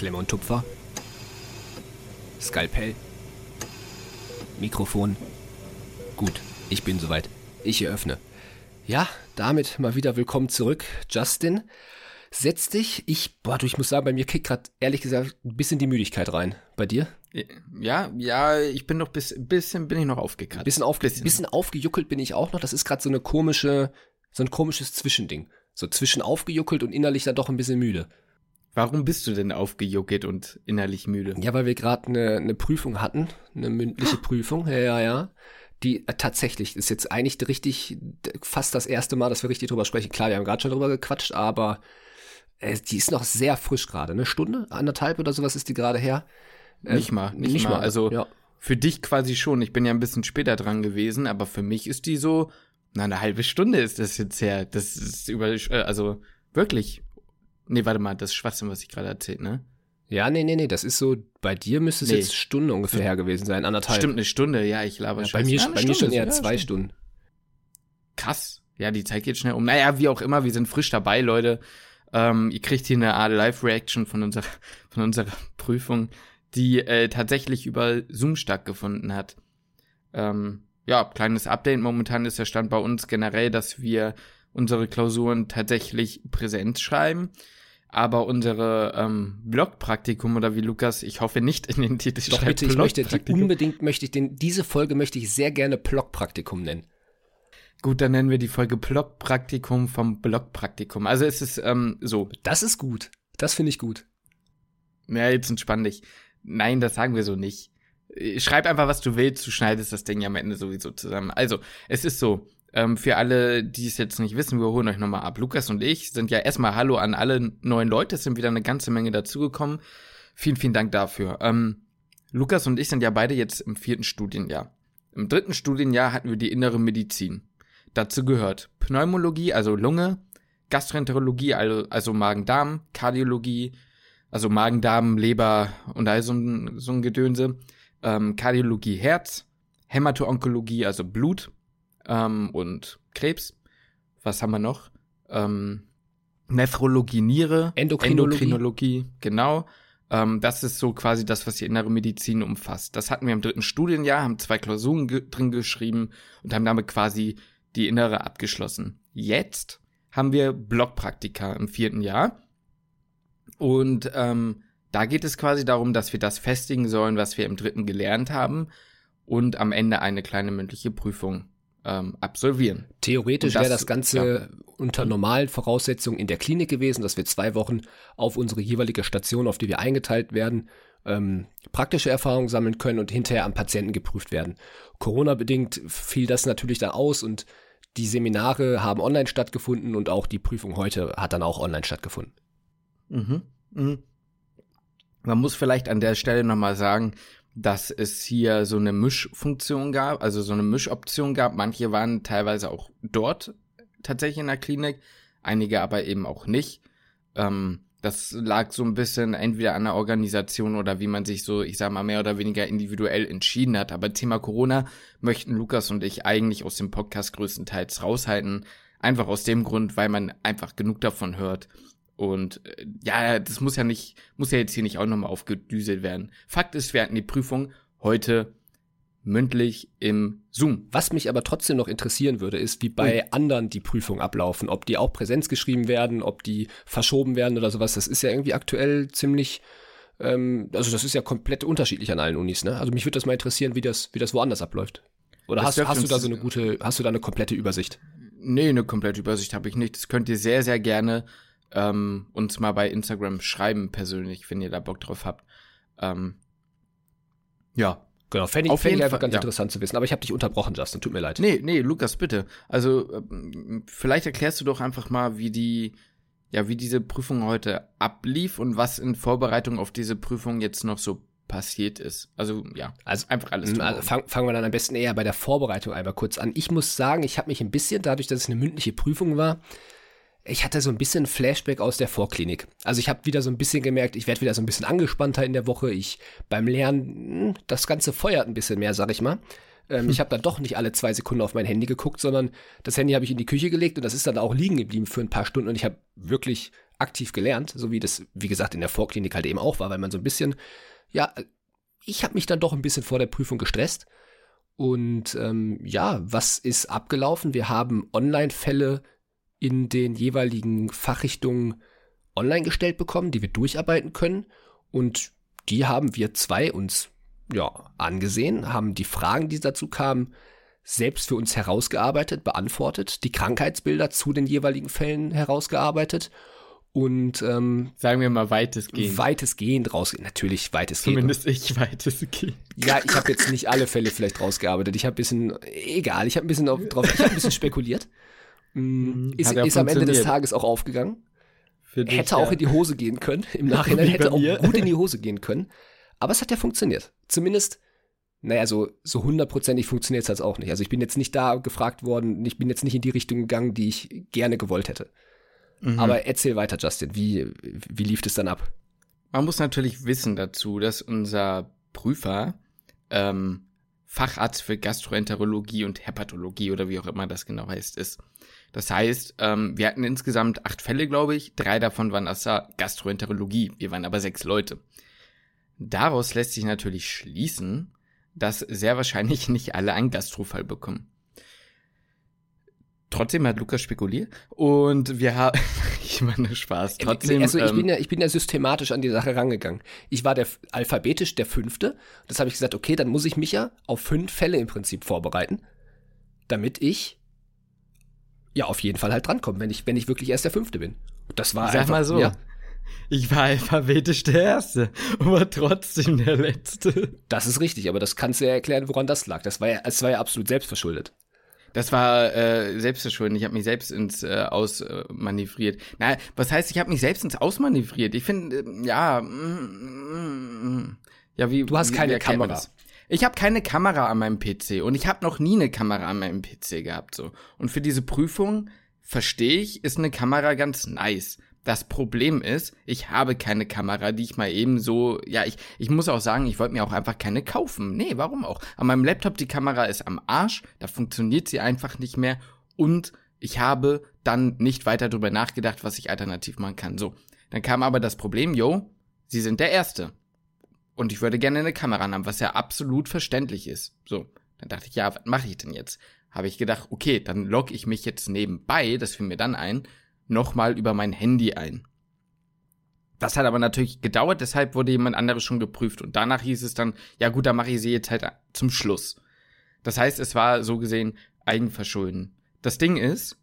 Klemme und Tupfer. Skalpell. Mikrofon. Gut, ich bin soweit. Ich eröffne. Ja, damit mal wieder willkommen zurück, Justin. Setz dich. Ich, boah, du, ich muss sagen, bei mir kickt gerade ehrlich gesagt ein bisschen die Müdigkeit rein. Bei dir? Ja, ja, ich bin noch bis bisschen bin ich noch aufgekratzt. Bisschen, aufge bisschen. bisschen aufgejuckelt bin ich auch noch. Das ist gerade so eine komische, so ein komisches Zwischending. So zwischen aufgejuckelt und innerlich dann doch ein bisschen müde. Warum bist du denn aufgejuckelt und innerlich müde? Ja, weil wir gerade eine, eine Prüfung hatten, eine mündliche Prüfung, ja, ja, ja. Die äh, tatsächlich ist jetzt eigentlich richtig, fast das erste Mal, dass wir richtig drüber sprechen. Klar, wir haben gerade schon drüber gequatscht, aber äh, die ist noch sehr frisch gerade. Eine Stunde, anderthalb oder sowas ist die gerade her. Äh, nicht mal, nicht, nicht mal. mal. Also ja. für dich quasi schon. Ich bin ja ein bisschen später dran gewesen, aber für mich ist die so, na, eine halbe Stunde ist das jetzt her. Das ist über, äh, also wirklich. Nee, warte mal, das ist Schwachsinn, was ich gerade erzählt, ne? Ja, nee, nee, nee, das ist so, bei dir müsste es nee. jetzt Stunde ungefähr her gewesen sein, anderthalb. Stimmt, eine Stunde, ja, ich glaube ja, Bei mir, ja, bei mir schon eher ja, zwei Stunden. Krass. Ja, die Zeit geht schnell um. Naja, wie auch immer, wir sind frisch dabei, Leute. Ähm, ihr kriegt hier eine Art Live-Reaction von unserer, von unserer Prüfung, die äh, tatsächlich über Zoom stattgefunden hat. Ähm, ja, kleines Update. Momentan ist der Stand bei uns generell, dass wir unsere Klausuren tatsächlich Präsenz schreiben. Aber unsere ähm, Blogpraktikum oder wie Lukas, ich hoffe nicht in den Titel Doch bitte, ich möchte die, unbedingt möchte ich den, diese Folge möchte ich sehr gerne Blogpraktikum nennen. Gut, dann nennen wir die Folge Blogpraktikum vom Blogpraktikum. Also es ist ähm, so. Das ist gut. Das finde ich gut. Ja, jetzt entspann dich. Nein, das sagen wir so nicht. Schreib einfach, was du willst, du schneidest das Ding ja am Ende sowieso zusammen. Also, es ist so, ähm, für alle, die es jetzt nicht wissen, wir holen euch nochmal ab. Lukas und ich sind ja erstmal Hallo an alle neuen Leute, es sind wieder eine ganze Menge dazugekommen. Vielen, vielen Dank dafür. Ähm, Lukas und ich sind ja beide jetzt im vierten Studienjahr. Im dritten Studienjahr hatten wir die innere Medizin. Dazu gehört Pneumologie, also Lunge, Gastroenterologie, also, Magen-Darm, Kardiologie, also Magen-Darm, Leber und all so ein, so ein Gedönse, ähm, Kardiologie Herz, Hämato-Onkologie, also Blut ähm, und Krebs. Was haben wir noch? Ähm, Nephrologie Niere, Endokrinologie, Endokrinologie genau. Ähm, das ist so quasi das, was die innere Medizin umfasst. Das hatten wir im dritten Studienjahr, haben zwei Klausuren ge drin geschrieben und haben damit quasi die innere abgeschlossen. Jetzt haben wir Blockpraktika im vierten Jahr. Und ähm, da geht es quasi darum, dass wir das festigen sollen, was wir im dritten gelernt haben und am Ende eine kleine mündliche Prüfung ähm, absolvieren. Theoretisch wäre das Ganze ja. unter normalen Voraussetzungen in der Klinik gewesen, dass wir zwei Wochen auf unsere jeweilige Station, auf die wir eingeteilt werden, ähm, praktische Erfahrungen sammeln können und hinterher am Patienten geprüft werden. Corona-bedingt fiel das natürlich dann aus und die Seminare haben online stattgefunden und auch die Prüfung heute hat dann auch online stattgefunden. Mhm. Mhm. Man muss vielleicht an der Stelle nochmal sagen, dass es hier so eine Mischfunktion gab, also so eine Mischoption gab. Manche waren teilweise auch dort tatsächlich in der Klinik, einige aber eben auch nicht. Ähm, das lag so ein bisschen entweder an der Organisation oder wie man sich so, ich sag mal, mehr oder weniger individuell entschieden hat. Aber Thema Corona möchten Lukas und ich eigentlich aus dem Podcast größtenteils raushalten. Einfach aus dem Grund, weil man einfach genug davon hört und äh, ja, das muss ja nicht, muss ja jetzt hier nicht auch nochmal aufgedüselt werden. Fakt ist, wir hatten die Prüfung heute mündlich im Zoom. Was mich aber trotzdem noch interessieren würde, ist, wie bei mhm. anderen die Prüfungen ablaufen. Ob die auch Präsenz geschrieben werden, ob die verschoben werden oder sowas. Das ist ja irgendwie aktuell ziemlich, ähm, also das ist ja komplett unterschiedlich an allen Unis, ne? Also mich würde das mal interessieren, wie das, wie das woanders abläuft. Oder hast, hast du da so eine gute, hast du da eine komplette Übersicht? Nee, eine komplette Übersicht habe ich nicht. Das könnt ihr sehr, sehr gerne ähm, uns mal bei Instagram schreiben persönlich, wenn ihr da Bock drauf habt. Ähm, ja. Genau, fände ich, fänd ich einfach Fall, ganz ja. interessant zu wissen. Aber ich habe dich unterbrochen, Justin, tut mir leid. Nee, nee, Lukas, bitte. Also, ähm, vielleicht erklärst du doch einfach mal, wie die, ja, wie diese Prüfung heute ablief und was in Vorbereitung auf diese Prüfung jetzt noch so passiert ist. Also ja, also einfach alles. Also fang, fangen wir dann am besten eher bei der Vorbereitung einmal kurz an. Ich muss sagen, ich habe mich ein bisschen, dadurch, dass es eine mündliche Prüfung war, ich hatte so ein bisschen Flashback aus der Vorklinik. Also ich habe wieder so ein bisschen gemerkt, ich werde wieder so ein bisschen angespannter in der Woche. Ich beim Lernen, hm, das Ganze feuert ein bisschen mehr, sag ich mal. Ähm, hm. Ich habe dann doch nicht alle zwei Sekunden auf mein Handy geguckt, sondern das Handy habe ich in die Küche gelegt und das ist dann auch liegen geblieben für ein paar Stunden und ich habe wirklich aktiv gelernt, so wie das, wie gesagt, in der Vorklinik halt eben auch war, weil man so ein bisschen, ja, ich habe mich dann doch ein bisschen vor der Prüfung gestresst. Und ähm, ja, was ist abgelaufen? Wir haben Online-Fälle in den jeweiligen Fachrichtungen online gestellt bekommen, die wir durcharbeiten können. Und die haben wir zwei uns ja, angesehen, haben die Fragen, die dazu kamen, selbst für uns herausgearbeitet, beantwortet, die Krankheitsbilder zu den jeweiligen Fällen herausgearbeitet und ähm, sagen wir mal weitestgehend. Weitestgehend raus, natürlich weitestgehend. Zumindest ich weitestgehend. Ja, ich habe jetzt nicht alle Fälle vielleicht rausgearbeitet. Ich habe ein bisschen, egal, ich habe ein bisschen drauf, ich habe ein bisschen spekuliert. Mm, ist, ist am Ende des Tages auch aufgegangen. Dich, hätte auch ja. in die Hose gehen können. Im Nachhinein hätte auch gut in die Hose gehen können. Aber es hat ja funktioniert. Zumindest, naja, so, so hundertprozentig funktioniert es halt auch nicht. Also ich bin jetzt nicht da gefragt worden, ich bin jetzt nicht in die Richtung gegangen, die ich gerne gewollt hätte. Mhm. Aber erzähl weiter, Justin. Wie, wie lief es dann ab? Man muss natürlich wissen dazu, dass unser Prüfer ähm, Facharzt für Gastroenterologie und Hepatologie oder wie auch immer das genau heißt, ist. Das heißt, ähm, wir hatten insgesamt acht Fälle, glaube ich. Drei davon waren aus der Gastroenterologie. Wir waren aber sechs Leute. Daraus lässt sich natürlich schließen, dass sehr wahrscheinlich nicht alle einen Gastrofall bekommen. Trotzdem hat Lukas spekuliert und wir haben, ich meine Spaß. Trotzdem, also ich ähm, bin ja, ich bin ja systematisch an die Sache rangegangen. Ich war der alphabetisch der Fünfte. Das habe ich gesagt, okay, dann muss ich mich ja auf fünf Fälle im Prinzip vorbereiten, damit ich ja auf jeden Fall halt drankomme, wenn ich, wenn ich wirklich erst der Fünfte bin. Und das war Sag einfach, mal so. Ja, ich war alphabetisch der Erste, aber trotzdem der Letzte. Das ist richtig, aber das kannst du ja erklären, woran das lag. Das war ja, das war ja absolut selbstverschuldet. Das war äh, selbstverschuldet. Ich habe mich selbst ins äh, Ausmanövriert. Äh, Na, was heißt, ich habe mich selbst ins Ausmanövriert? Ich finde, äh, ja, mm, mm, mm, ja, wie. Du hast keine Kamera. Ich habe keine Kamera an meinem PC und ich habe noch nie eine Kamera an meinem PC gehabt so. Und für diese Prüfung verstehe ich, ist eine Kamera ganz nice. Das Problem ist, ich habe keine Kamera, die ich mal eben so, ja, ich, ich muss auch sagen, ich wollte mir auch einfach keine kaufen. Nee, warum auch? An meinem Laptop, die Kamera ist am Arsch, da funktioniert sie einfach nicht mehr und ich habe dann nicht weiter darüber nachgedacht, was ich alternativ machen kann. So, dann kam aber das Problem, yo, Sie sind der Erste. Und ich würde gerne eine Kamera haben, was ja absolut verständlich ist. So, dann dachte ich, ja, was mache ich denn jetzt? Habe ich gedacht, okay, dann logge ich mich jetzt nebenbei, das fiel mir dann ein, nochmal über mein Handy ein. Das hat aber natürlich gedauert, deshalb wurde jemand anderes schon geprüft. Und danach hieß es dann, ja gut, dann mache ich sie jetzt halt zum Schluss. Das heißt, es war so gesehen Eigenverschulden. Das Ding ist,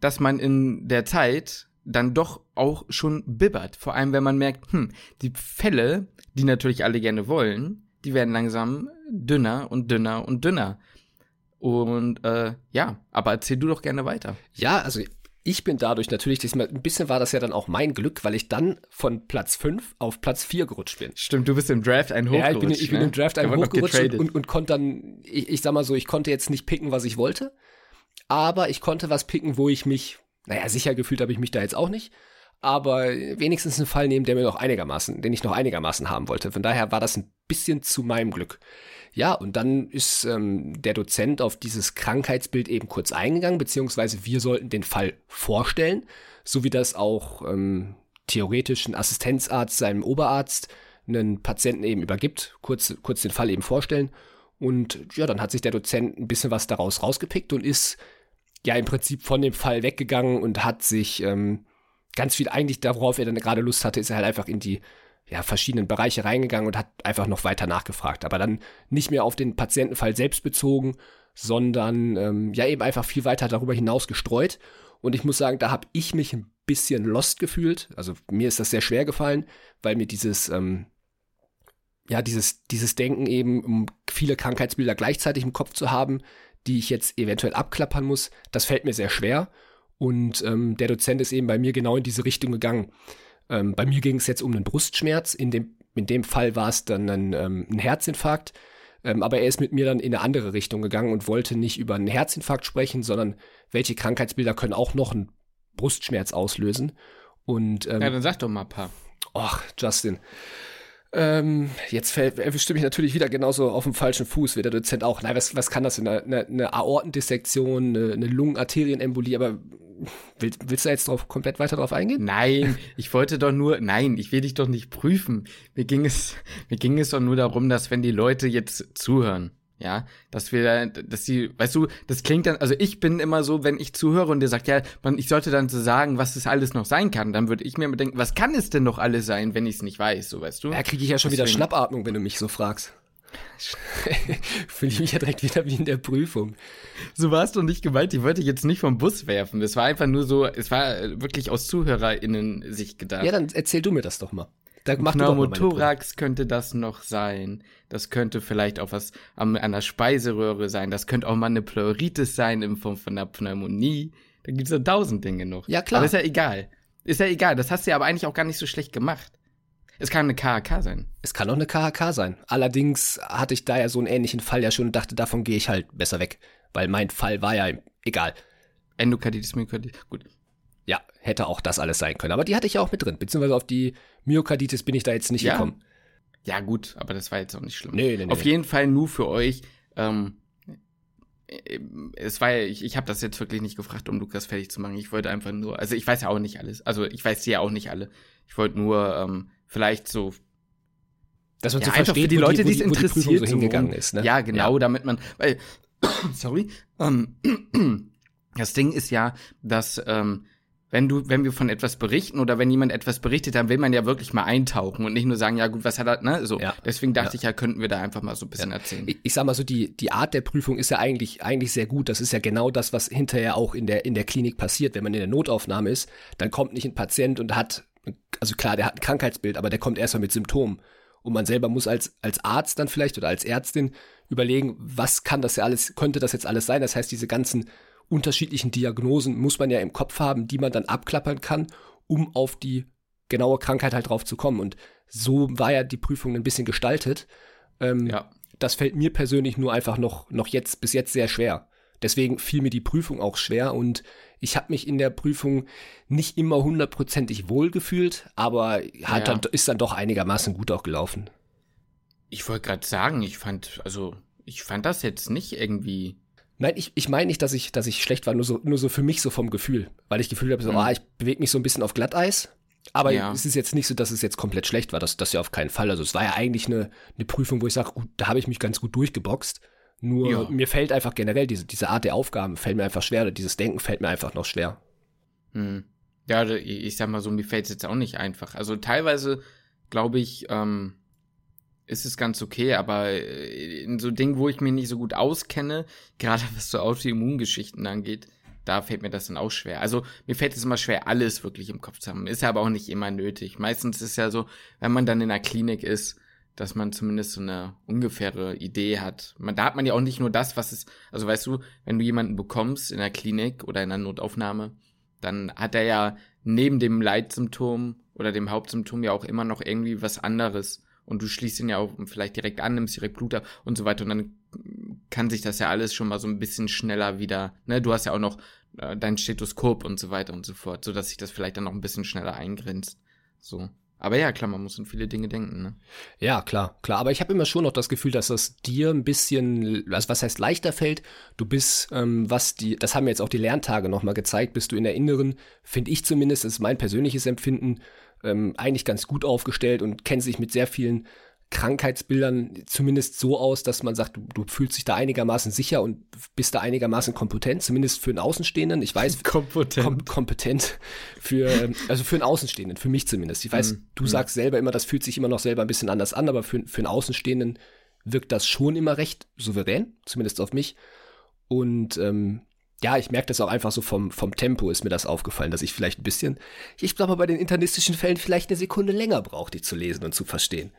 dass man in der Zeit dann doch auch schon bibbert. Vor allem, wenn man merkt, hm, die Fälle, die natürlich alle gerne wollen, die werden langsam dünner und dünner und dünner. Und äh, ja, aber erzähl du doch gerne weiter. Ja, also ich bin dadurch natürlich, ein bisschen war das ja dann auch mein Glück, weil ich dann von Platz 5 auf Platz 4 gerutscht bin. Stimmt, du bist im Draft ein hochgerutscht. Ja, ich bin, ich bin ne? im Draft ein hochgerutscht und, und, und, konnte dann, ich, ich sag mal so, ich konnte jetzt nicht picken, was ich wollte, aber ich konnte was picken, wo ich mich, naja, sicher gefühlt habe ich mich da jetzt auch nicht, aber wenigstens einen Fall nehmen, der mir noch einigermaßen, den ich noch einigermaßen haben wollte. Von daher war das ein bisschen zu meinem Glück. Ja, und dann ist ähm, der Dozent auf dieses Krankheitsbild eben kurz eingegangen, beziehungsweise wir sollten den Fall vorstellen, so wie das auch ähm, theoretisch ein Assistenzarzt seinem Oberarzt einen Patienten eben übergibt, kurz, kurz den Fall eben vorstellen. Und ja, dann hat sich der Dozent ein bisschen was daraus rausgepickt und ist ja im Prinzip von dem Fall weggegangen und hat sich ähm, ganz viel eigentlich, darauf er dann gerade Lust hatte, ist er halt einfach in die ja, verschiedenen Bereiche reingegangen und hat einfach noch weiter nachgefragt. Aber dann nicht mehr auf den Patientenfall selbst bezogen, sondern ähm, ja eben einfach viel weiter darüber hinaus gestreut. Und ich muss sagen, da habe ich mich ein bisschen lost gefühlt. Also mir ist das sehr schwer gefallen, weil mir dieses, ähm, ja, dieses, dieses Denken eben, um viele Krankheitsbilder gleichzeitig im Kopf zu haben, die ich jetzt eventuell abklappern muss, das fällt mir sehr schwer. Und ähm, der Dozent ist eben bei mir genau in diese Richtung gegangen. Ähm, bei mir ging es jetzt um einen Brustschmerz. In dem, in dem Fall war es dann ein, ähm, ein Herzinfarkt. Ähm, aber er ist mit mir dann in eine andere Richtung gegangen und wollte nicht über einen Herzinfarkt sprechen, sondern welche Krankheitsbilder können auch noch einen Brustschmerz auslösen. Und, ähm, ja, dann sag doch mal ein paar. Och, Justin. Ähm, jetzt fällt, erwischt mich natürlich wieder genauso auf dem falschen Fuß wie der Dozent auch. Nein, was, was kann das denn? Eine, eine Aortendissektion, eine, eine Lungenarterienembolie, aber willst, willst du jetzt drauf, komplett weiter drauf eingehen? Nein, ich wollte doch nur, nein, ich will dich doch nicht prüfen. Mir ging es, mir ging es doch nur darum, dass wenn die Leute jetzt zuhören, ja, dass wir, dass die, weißt du, das klingt dann, also ich bin immer so, wenn ich zuhöre und der sagt, ja, man, ich sollte dann so sagen, was es alles noch sein kann, dann würde ich mir immer denken, was kann es denn noch alles sein, wenn ich es nicht weiß, so weißt du? Ja, kriege ich ja schon Deswegen. wieder Schnappatmung, wenn du mich so fragst. Fühle ich mich ja direkt wieder wie in der Prüfung. So war es doch nicht gemeint, ich wollte jetzt nicht vom Bus werfen. Es war einfach nur so, es war wirklich aus ZuhörerInnen sich gedacht. Ja, dann erzähl du mir das doch mal. Da mach Pneumothorax könnte das noch sein. Das könnte vielleicht auch was an einer Speiseröhre sein. Das könnte auch mal eine Pleuritis sein in Form von einer Pneumonie. Da gibt es ja tausend Dinge noch. Ja, klar. Aber ist ja egal. Ist ja egal. Das hast du ja aber eigentlich auch gar nicht so schlecht gemacht. Es kann eine KHK sein. Es kann auch eine KHK sein. Allerdings hatte ich da ja so einen ähnlichen Fall ja schon und dachte, davon gehe ich halt besser weg. Weil mein Fall war ja egal. Endokarditis, Myokarditis, gut. Ja, hätte auch das alles sein können. Aber die hatte ich ja auch mit drin. Beziehungsweise auf die Myokarditis bin ich da jetzt nicht ja. gekommen. Ja, gut, aber das war jetzt auch nicht schlimm. Nee, nee, nee. Auf jeden Fall nur für euch. Ähm, äh, es war ja, ich, ich habe das jetzt wirklich nicht gefragt, um Lukas fertig zu machen. Ich wollte einfach nur, also ich weiß ja auch nicht alles. Also ich weiß sie ja auch nicht alle. Ich wollte nur ähm, vielleicht so dass man ja, so versteht, für die Leute, die es interessiert, so hingegangen ist. Ne? Ja, genau, ja. damit man, weil, sorry, ähm, das Ding ist ja, dass ähm, wenn du, wenn wir von etwas berichten oder wenn jemand etwas berichtet, dann will man ja wirklich mal eintauchen und nicht nur sagen, ja gut, was hat er, ne? So. Ja. Deswegen dachte ja. ich ja, könnten wir da einfach mal so ein bisschen ja. erzählen. Ich, ich, sag mal so, die, die Art der Prüfung ist ja eigentlich, eigentlich sehr gut. Das ist ja genau das, was hinterher auch in der, in der Klinik passiert. Wenn man in der Notaufnahme ist, dann kommt nicht ein Patient und hat, also klar, der hat ein Krankheitsbild, aber der kommt erstmal mit Symptomen. Und man selber muss als, als Arzt dann vielleicht oder als Ärztin überlegen, was kann das ja alles, könnte das jetzt alles sein? Das heißt, diese ganzen unterschiedlichen Diagnosen muss man ja im Kopf haben, die man dann abklappern kann, um auf die genaue Krankheit halt drauf zu kommen. Und so war ja die Prüfung ein bisschen gestaltet. Ähm, ja. Das fällt mir persönlich nur einfach noch, noch jetzt, bis jetzt sehr schwer. Deswegen fiel mir die Prüfung auch schwer und ich habe mich in der Prüfung nicht immer hundertprozentig wohlgefühlt, aber hat ja. dann, ist dann doch einigermaßen gut auch gelaufen. Ich wollte gerade sagen, ich fand, also ich fand das jetzt nicht irgendwie Nein, ich, ich meine nicht, dass ich, dass ich schlecht war, nur so, nur so für mich so vom Gefühl. Weil ich Gefühl habe, so, mhm. ah, ich bewege mich so ein bisschen auf Glatteis. Aber ja. es ist jetzt nicht so, dass es jetzt komplett schlecht war. Das, das ja auf keinen Fall. Also es war ja eigentlich eine, eine Prüfung, wo ich sage, gut, da habe ich mich ganz gut durchgeboxt. Nur ja. mir fällt einfach generell diese, diese Art der Aufgaben fällt mir einfach schwer. Oder dieses Denken fällt mir einfach noch schwer. Hm. Ja, ich sag mal so, mir fällt es jetzt auch nicht einfach. Also teilweise glaube ich, ähm, ist es ganz okay, aber äh, in so Dingen, wo ich mich nicht so gut auskenne, gerade was so Autoimmungeschichten angeht, da fällt mir das dann auch schwer. Also mir fällt es immer schwer, alles wirklich im Kopf zu haben. Ist ja aber auch nicht immer nötig. Meistens ist ja so, wenn man dann in der Klinik ist, dass man zumindest so eine ungefähre Idee hat. Man, da hat man ja auch nicht nur das, was es, also weißt du, wenn du jemanden bekommst in der Klinik oder in einer Notaufnahme, dann hat er ja neben dem Leitsymptom oder dem Hauptsymptom ja auch immer noch irgendwie was anderes und du schließt ihn ja auch vielleicht direkt an, nimmst direkt Blut ab und so weiter und dann kann sich das ja alles schon mal so ein bisschen schneller wieder, ne, du hast ja auch noch äh, dein Stethoskop und so weiter und so fort, so dass sich das vielleicht dann noch ein bisschen schneller eingrenzt, so. Aber ja, klar, man muss an viele Dinge denken, ne? Ja, klar, klar. Aber ich habe immer schon noch das Gefühl, dass das dir ein bisschen, also was heißt leichter fällt. Du bist, ähm, was die, das haben jetzt auch die Lerntage nochmal gezeigt, bist du in der Inneren, finde ich zumindest, ist mein persönliches Empfinden, ähm, eigentlich ganz gut aufgestellt und kennt sich mit sehr vielen Krankheitsbildern zumindest so aus, dass man sagt, du, du, fühlst dich da einigermaßen sicher und bist da einigermaßen kompetent, zumindest für einen Außenstehenden. Ich weiß, kompetent, kom kompetent für, ähm, also für einen Außenstehenden, für mich zumindest. Ich weiß, mm, du sagst selber immer, das fühlt sich immer noch selber ein bisschen anders an, aber für, für einen Außenstehenden wirkt das schon immer recht souverän, zumindest auf mich. Und ähm, ja, ich merke das auch einfach so vom, vom Tempo ist mir das aufgefallen, dass ich vielleicht ein bisschen, ich glaube bei den internistischen Fällen vielleicht eine Sekunde länger brauche, die zu lesen und zu verstehen.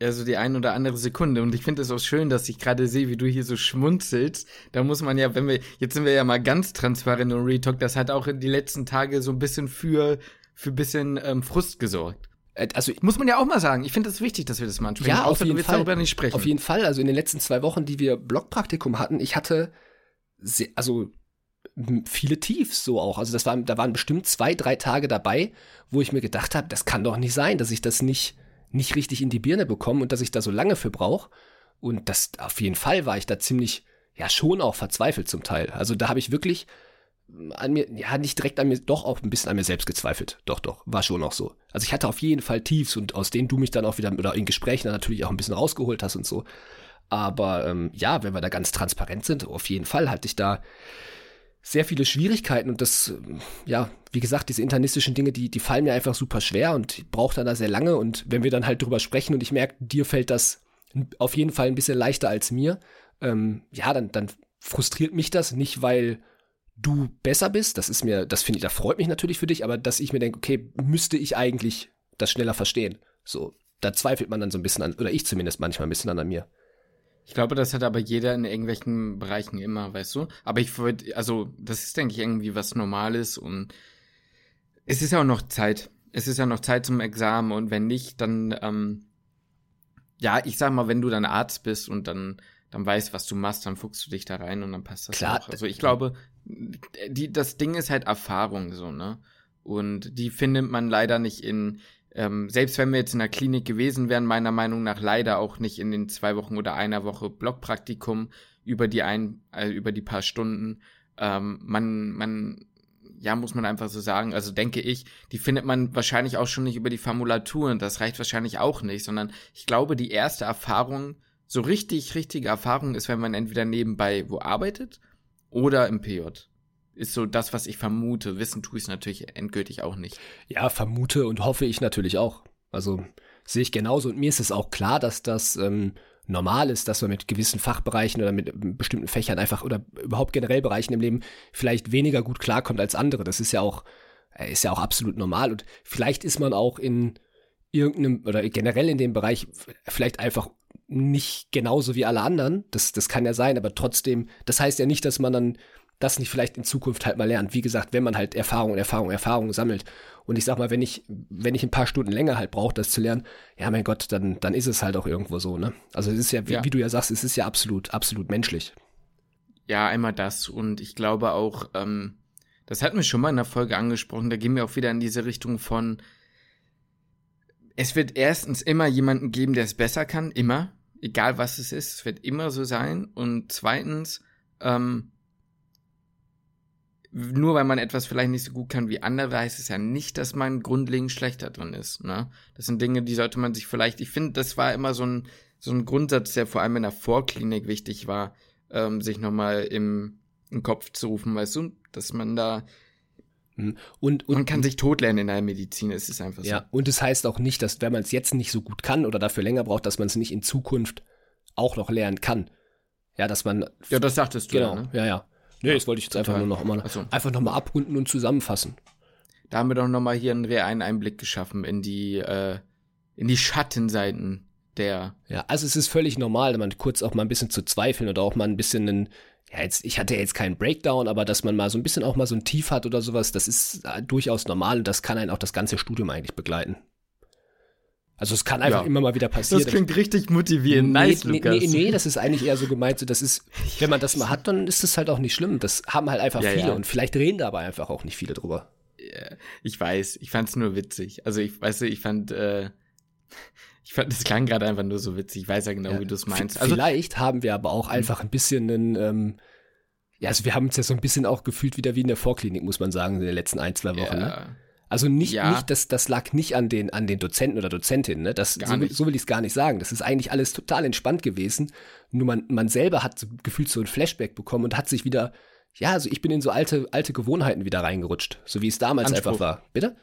Also die ein oder andere Sekunde. Und ich finde es auch schön, dass ich gerade sehe, wie du hier so schmunzelst. Da muss man ja, wenn wir, jetzt sind wir ja mal ganz transparent und Retalk, das hat auch in die letzten Tage so ein bisschen für, für ein bisschen ähm, Frust gesorgt. Äh, also muss man ja auch mal sagen. Ich finde es das wichtig, dass wir das mal ansprechen. Ja, auf jeden Fall. darüber nicht sprechen. Auf jeden Fall. Also in den letzten zwei Wochen, die wir Blockpraktikum hatten, ich hatte, also viele Tiefs so auch. Also das waren, da waren bestimmt zwei, drei Tage dabei, wo ich mir gedacht habe, das kann doch nicht sein, dass ich das nicht, nicht richtig in die Birne bekommen und dass ich da so lange für brauche. Und das auf jeden Fall war ich da ziemlich, ja, schon auch verzweifelt zum Teil. Also da habe ich wirklich an mir, ja, nicht direkt an mir, doch auch ein bisschen an mir selbst gezweifelt. Doch, doch, war schon auch so. Also ich hatte auf jeden Fall Tiefs und aus denen du mich dann auch wieder, oder in Gesprächen dann natürlich auch ein bisschen rausgeholt hast und so. Aber ähm, ja, wenn wir da ganz transparent sind, auf jeden Fall hatte ich da sehr viele Schwierigkeiten und das, ja, wie gesagt, diese internistischen Dinge, die, die fallen mir einfach super schwer und ich brauche dann da sehr lange und wenn wir dann halt drüber sprechen und ich merke, dir fällt das auf jeden Fall ein bisschen leichter als mir, ähm, ja, dann, dann frustriert mich das nicht, weil du besser bist, das ist mir, das finde ich, da freut mich natürlich für dich, aber dass ich mir denke, okay, müsste ich eigentlich das schneller verstehen. So, da zweifelt man dann so ein bisschen an, oder ich zumindest manchmal ein bisschen an, an mir. Ich glaube, das hat aber jeder in irgendwelchen Bereichen immer, weißt du? Aber ich würde, also, das ist, denke ich, irgendwie was Normales und es ist ja auch noch Zeit. Es ist ja noch Zeit zum Examen und wenn nicht, dann, ähm, ja, ich sag mal, wenn du dann Arzt bist und dann, dann weißt, was du machst, dann fuchst du dich da rein und dann passt das Klar. auch. Also ich glaube, die, das Ding ist halt Erfahrung so, ne? Und die findet man leider nicht in, ähm, selbst wenn wir jetzt in der Klinik gewesen wären, meiner Meinung nach leider auch nicht in den zwei Wochen oder einer Woche Blockpraktikum über die ein, äh, über die paar Stunden. Ähm, man, man, ja, muss man einfach so sagen, also denke ich, die findet man wahrscheinlich auch schon nicht über die Formulatur und das reicht wahrscheinlich auch nicht, sondern ich glaube, die erste Erfahrung, so richtig, richtige Erfahrung ist, wenn man entweder nebenbei wo arbeitet oder im PJ ist so das, was ich vermute. Wissen tue ich es natürlich endgültig auch nicht. Ja, vermute und hoffe ich natürlich auch. Also sehe ich genauso. Und mir ist es auch klar, dass das ähm, normal ist, dass man mit gewissen Fachbereichen oder mit bestimmten Fächern einfach oder überhaupt generell Bereichen im Leben vielleicht weniger gut klarkommt als andere. Das ist ja auch, äh, ist ja auch absolut normal. Und vielleicht ist man auch in irgendeinem oder generell in dem Bereich vielleicht einfach nicht genauso wie alle anderen. Das, das kann ja sein, aber trotzdem, das heißt ja nicht, dass man dann das nicht vielleicht in Zukunft halt mal lernt. Wie gesagt, wenn man halt Erfahrung, Erfahrung, Erfahrung sammelt. Und ich sag mal, wenn ich, wenn ich ein paar Stunden länger halt brauche, das zu lernen, ja, mein Gott, dann, dann ist es halt auch irgendwo so, ne? Also es ist ja, wie, ja. wie du ja sagst, es ist ja absolut, absolut menschlich. Ja, einmal das. Und ich glaube auch, ähm, das hatten wir schon mal in der Folge angesprochen, da gehen wir auch wieder in diese Richtung von, es wird erstens immer jemanden geben, der es besser kann, immer, egal was es ist, es wird immer so sein. Und zweitens, ähm, nur weil man etwas vielleicht nicht so gut kann wie andere, heißt es ja nicht, dass man grundlegend schlechter drin ist. Ne? Das sind Dinge, die sollte man sich vielleicht, ich finde, das war immer so ein, so ein Grundsatz, der vor allem in der Vorklinik wichtig war, ähm, sich nochmal im, im Kopf zu rufen, weißt du, dass man da hm. und, und, man kann sich totlernen in der Medizin, es ist einfach so. Ja, und es das heißt auch nicht, dass wenn man es jetzt nicht so gut kann oder dafür länger braucht, dass man es nicht in Zukunft auch noch lernen kann. Ja, dass man. Ja, das sagtest du. Genau, ja, ne? ja, ja. Nee, das wollte ich jetzt einfach nur noch mal, so. einfach noch mal abrunden und zusammenfassen. Da haben wir doch noch mal hier einen realen Einblick geschaffen in die, äh, in die Schattenseiten der. Ja, also es ist völlig normal, man kurz auch mal ein bisschen zu zweifeln oder auch mal ein bisschen einen, ja, jetzt, ich hatte jetzt keinen Breakdown, aber dass man mal so ein bisschen auch mal so ein Tief hat oder sowas, das ist äh, durchaus normal und das kann einen auch das ganze Studium eigentlich begleiten. Also es kann einfach ja. immer mal wieder passieren. Das klingt richtig motivierend. Nice, nee, Lukas. Nee, nee, das ist eigentlich eher so gemeint, so das ist, wenn man das mal hat, dann ist das halt auch nicht schlimm. Das haben halt einfach ja, viele ja. und vielleicht reden da aber einfach auch nicht viele drüber. Ich weiß, ich fand es nur witzig. Also ich weiß, ich fand, äh, ich fand, das klang gerade einfach nur so witzig. Ich weiß ja genau, wie du es meinst. Also, vielleicht haben wir aber auch einfach ein bisschen einen, ähm, ja, also wir haben uns ja so ein bisschen auch gefühlt wieder wie in der Vorklinik, muss man sagen, in den letzten ein, zwei Wochen. Ne? Also nicht, ja. nicht das, das lag nicht an den, an den Dozenten oder Dozentinnen, ne? Das, so, so, will ich es gar nicht sagen. Das ist eigentlich alles total entspannt gewesen. Nur man, man selber hat gefühlt so ein Flashback bekommen und hat sich wieder, ja, also ich bin in so alte, alte Gewohnheiten wieder reingerutscht, so wie es damals Anspruch. einfach war. Bitte?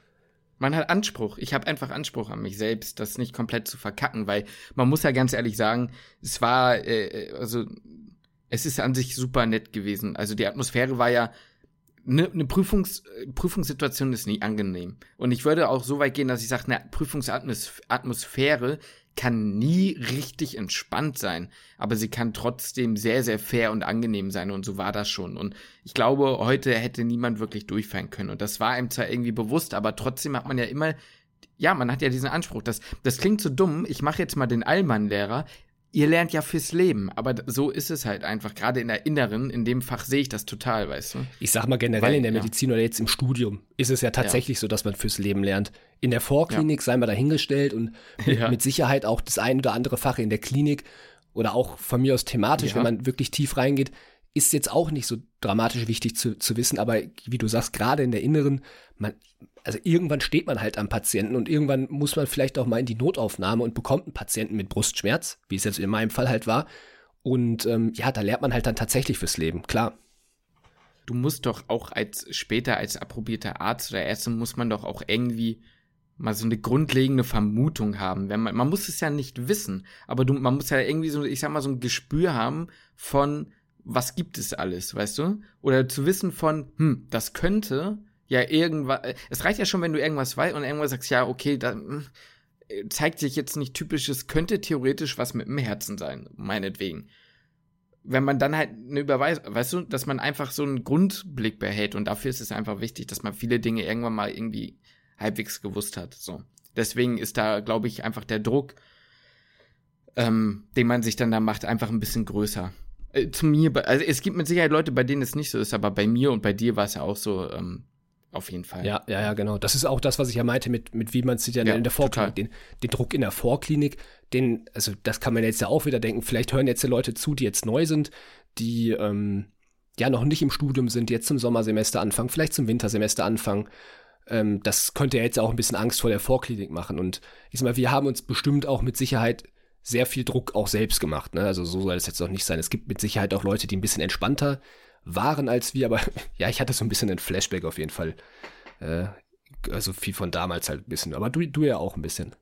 Man hat Anspruch. Ich habe einfach Anspruch an mich selbst, das nicht komplett zu verkacken, weil man muss ja ganz ehrlich sagen, es war, äh, also es ist an sich super nett gewesen. Also die Atmosphäre war ja eine, eine Prüfungs, Prüfungssituation ist nie angenehm. Und ich würde auch so weit gehen, dass ich sage, eine Prüfungsatmosphäre kann nie richtig entspannt sein, aber sie kann trotzdem sehr, sehr fair und angenehm sein und so war das schon. Und ich glaube, heute hätte niemand wirklich durchfallen können. Und das war einem zwar irgendwie bewusst, aber trotzdem hat man ja immer, ja, man hat ja diesen Anspruch. Das, das klingt so dumm. Ich mache jetzt mal den Allmann-Lehrer. Ihr lernt ja fürs Leben, aber so ist es halt einfach. Gerade in der Inneren, in dem Fach sehe ich das total, weißt du? Ich sag mal generell Weil, in der Medizin ja. oder jetzt im Studium ist es ja tatsächlich ja. so, dass man fürs Leben lernt. In der Vorklinik ja. sei mal dahingestellt und mit, mit, Sicherheit auch das ein oder andere Fach in der Klinik oder auch von mir aus thematisch, wenn man wirklich tief reingeht, ist jetzt auch nicht so dramatisch wichtig zu, zu wissen, aber wie du sagst, gerade in der Inneren, man, also irgendwann steht man halt am Patienten und irgendwann muss man vielleicht auch mal in die Notaufnahme und bekommt einen Patienten mit Brustschmerz, wie es jetzt in meinem Fall halt war. Und ähm, ja, da lernt man halt dann tatsächlich fürs Leben, klar. Du musst doch auch als später als approbierter Arzt oder Ärztin muss man doch auch irgendwie mal so eine grundlegende Vermutung haben. Wenn man, man muss es ja nicht wissen, aber du, man muss ja irgendwie so, ich sag mal, so ein Gespür haben von, was gibt es alles, weißt du? Oder zu wissen von, hm, das könnte ja irgendwas, es reicht ja schon, wenn du irgendwas weißt und irgendwas sagst, ja, okay, da hm, zeigt sich jetzt nicht typisch, es könnte theoretisch was mit dem Herzen sein, meinetwegen. Wenn man dann halt eine Überweisung, weißt du, dass man einfach so einen Grundblick behält und dafür ist es einfach wichtig, dass man viele Dinge irgendwann mal irgendwie halbwegs gewusst hat, so. Deswegen ist da, glaube ich, einfach der Druck, ähm, den man sich dann da macht, einfach ein bisschen größer. Äh, zu mir, also es gibt mit Sicherheit Leute, bei denen es nicht so ist, aber bei mir und bei dir war es ja auch so, ähm, auf jeden Fall. Ja, ja, ja, genau. Das ist auch das, was ich ja meinte, mit, mit wie man sieht ja, in der Vorklinik. Den, den, Druck in der Vorklinik, den, also das kann man jetzt ja auch wieder denken. Vielleicht hören jetzt die Leute zu, die jetzt neu sind, die ähm, ja noch nicht im Studium sind, jetzt zum Sommersemester anfangen, vielleicht zum Wintersemester anfangen. Ähm, das könnte ja jetzt auch ein bisschen Angst vor der Vorklinik machen. Und ich sag mal, wir haben uns bestimmt auch mit Sicherheit sehr viel Druck auch selbst gemacht. Ne? Also so soll es jetzt auch nicht sein. Es gibt mit Sicherheit auch Leute, die ein bisschen entspannter waren als wir, aber ja, ich hatte so ein bisschen ein Flashback auf jeden Fall. Äh, also viel von damals halt ein bisschen, aber du, du ja auch ein bisschen.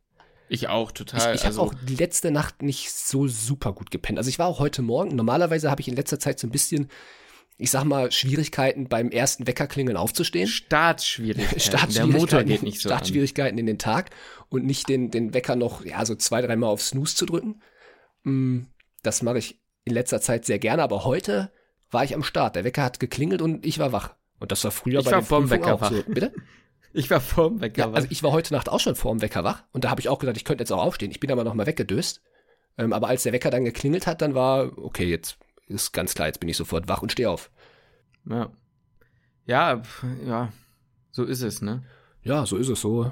Ich auch, total. Ich, ich also, habe auch die letzte Nacht nicht so super gut gepennt. Also ich war auch heute Morgen, normalerweise habe ich in letzter Zeit so ein bisschen, ich sag mal, Schwierigkeiten beim ersten Weckerklingeln aufzustehen. Startschwierigkeiten. Startschwierigkeiten. Der Motor geht nicht so Startschwierigkeiten an. in den Tag und nicht den, den Wecker noch, ja, so zwei, dreimal auf Snooze zu drücken. Mm, das mache ich in letzter Zeit sehr gerne, aber heute war ich am Start. Der Wecker hat geklingelt und ich war wach. Und das war früher ich bei war vorm Wecker auch wach. so. Bitte? Ich war vorm Wecker ja, wach. Also ich war heute Nacht auch schon vorm Wecker wach und da habe ich auch gedacht, ich könnte jetzt auch aufstehen. Ich bin aber noch mal weggedöst. Ähm, aber als der Wecker dann geklingelt hat, dann war, okay, jetzt ist ganz klar, jetzt bin ich sofort wach und stehe auf. Ja. Ja, ja, so ist es, ne? Ja, so ist es so.